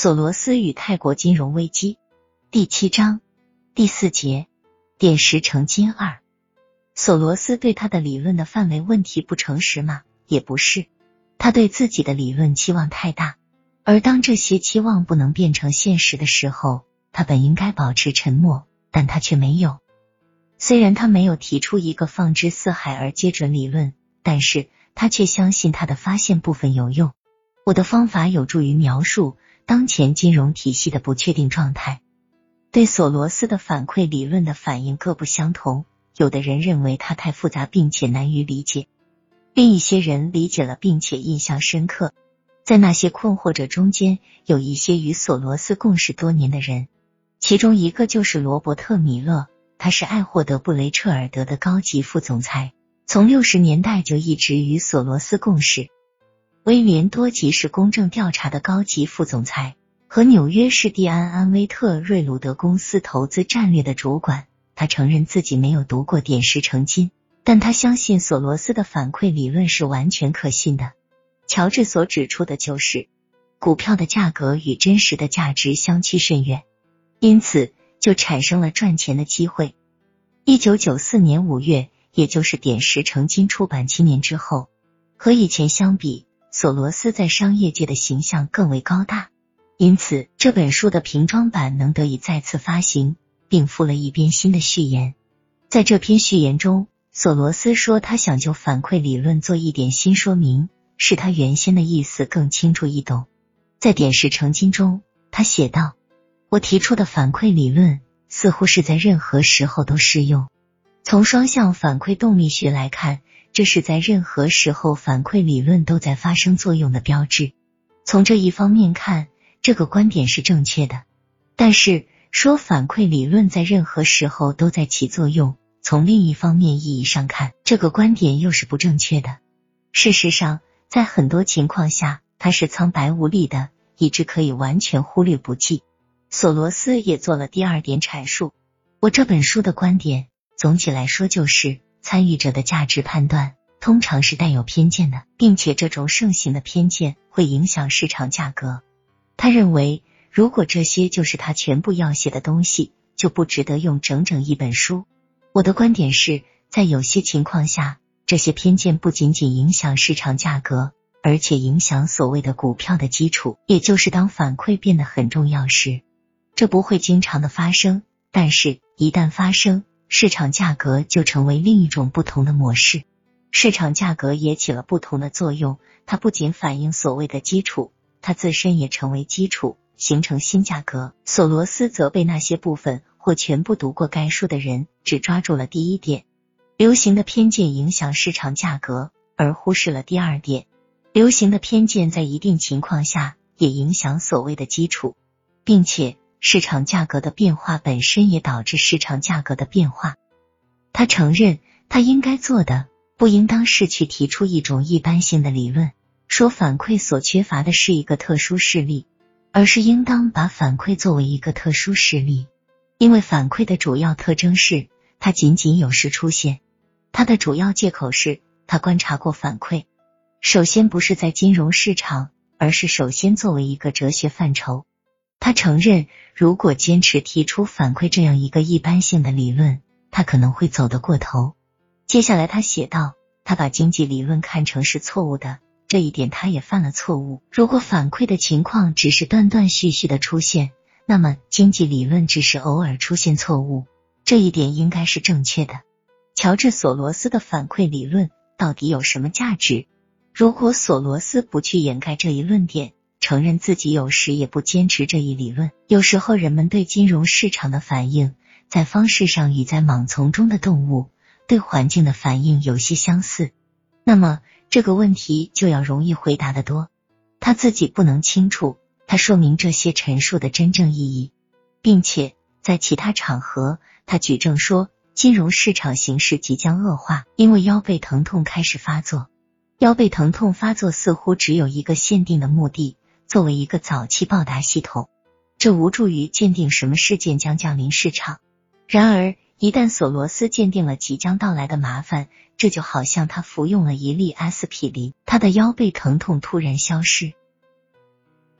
索罗斯与泰国金融危机第七章第四节点石成金二。索罗斯对他的理论的范围问题不诚实吗？也不是，他对自己的理论期望太大，而当这些期望不能变成现实的时候，他本应该保持沉默，但他却没有。虽然他没有提出一个放之四海而皆准理论，但是他却相信他的发现部分有用。我的方法有助于描述。当前金融体系的不确定状态，对索罗斯的反馈理论的反应各不相同。有的人认为它太复杂并且难于理解，另一些人理解了并且印象深刻。在那些困惑者中间，有一些与索罗斯共事多年的人，其中一个就是罗伯特·米勒，他是爱霍德·布雷彻尔德的高级副总裁，从六十年代就一直与索罗斯共事。威廉多吉是公正调查的高级副总裁和纽约市蒂安安威特瑞鲁德公司投资战略的主管。他承认自己没有读过《点石成金》，但他相信索罗斯的反馈理论是完全可信的。乔治所指出的就是，股票的价格与真实的价值相去甚远，因此就产生了赚钱的机会。一九九四年五月，也就是《点石成金》出版七年之后，和以前相比。索罗斯在商业界的形象更为高大，因此这本书的平装版能得以再次发行，并附了一篇新的序言。在这篇序言中，索罗斯说他想就反馈理论做一点新说明，使他原先的意思更清楚易懂。在点石成金中，他写道：“我提出的反馈理论似乎是在任何时候都适用。从双向反馈动力学来看。”这是在任何时候反馈理论都在发生作用的标志。从这一方面看，这个观点是正确的。但是说反馈理论在任何时候都在起作用，从另一方面意义上看，这个观点又是不正确的。事实上，在很多情况下，它是苍白无力的，以致可以完全忽略不计。索罗斯也做了第二点阐述。我这本书的观点，总体来说就是。参与者的价值判断通常是带有偏见的，并且这种盛行的偏见会影响市场价格。他认为，如果这些就是他全部要写的东西，就不值得用整整一本书。我的观点是在有些情况下，这些偏见不仅仅影响市场价格，而且影响所谓的股票的基础，也就是当反馈变得很重要时，这不会经常的发生，但是一旦发生。市场价格就成为另一种不同的模式，市场价格也起了不同的作用。它不仅反映所谓的基础，它自身也成为基础，形成新价格。索罗斯则被那些部分或全部读过该书的人只抓住了第一点：流行的偏见影响市场价格，而忽视了第二点：流行的偏见在一定情况下也影响所谓的基础，并且。市场价格的变化本身也导致市场价格的变化。他承认，他应该做的不应当是去提出一种一般性的理论，说反馈所缺乏的是一个特殊事例，而是应当把反馈作为一个特殊事例，因为反馈的主要特征是它仅仅有时出现。他的主要借口是他观察过反馈，首先不是在金融市场，而是首先作为一个哲学范畴。他承认，如果坚持提出反馈这样一个一般性的理论，他可能会走得过头。接下来，他写道：“他把经济理论看成是错误的，这一点他也犯了错误。如果反馈的情况只是断断续续的出现，那么经济理论只是偶尔出现错误，这一点应该是正确的。”乔治·索罗斯的反馈理论到底有什么价值？如果索罗斯不去掩盖这一论点？承认自己有时也不坚持这一理论。有时候人们对金融市场的反应，在方式上与在莽丛中的动物对环境的反应有些相似。那么这个问题就要容易回答的多。他自己不能清楚，他说明这些陈述的真正意义，并且在其他场合，他举证说金融市场形势即将恶化，因为腰背疼痛开始发作。腰背疼痛发作似乎只有一个限定的目的。作为一个早期报答系统，这无助于鉴定什么事件将降临市场。然而，一旦索罗斯鉴定了即将到来的麻烦，这就好像他服用了一粒阿司匹林，他的腰背疼痛突然消失。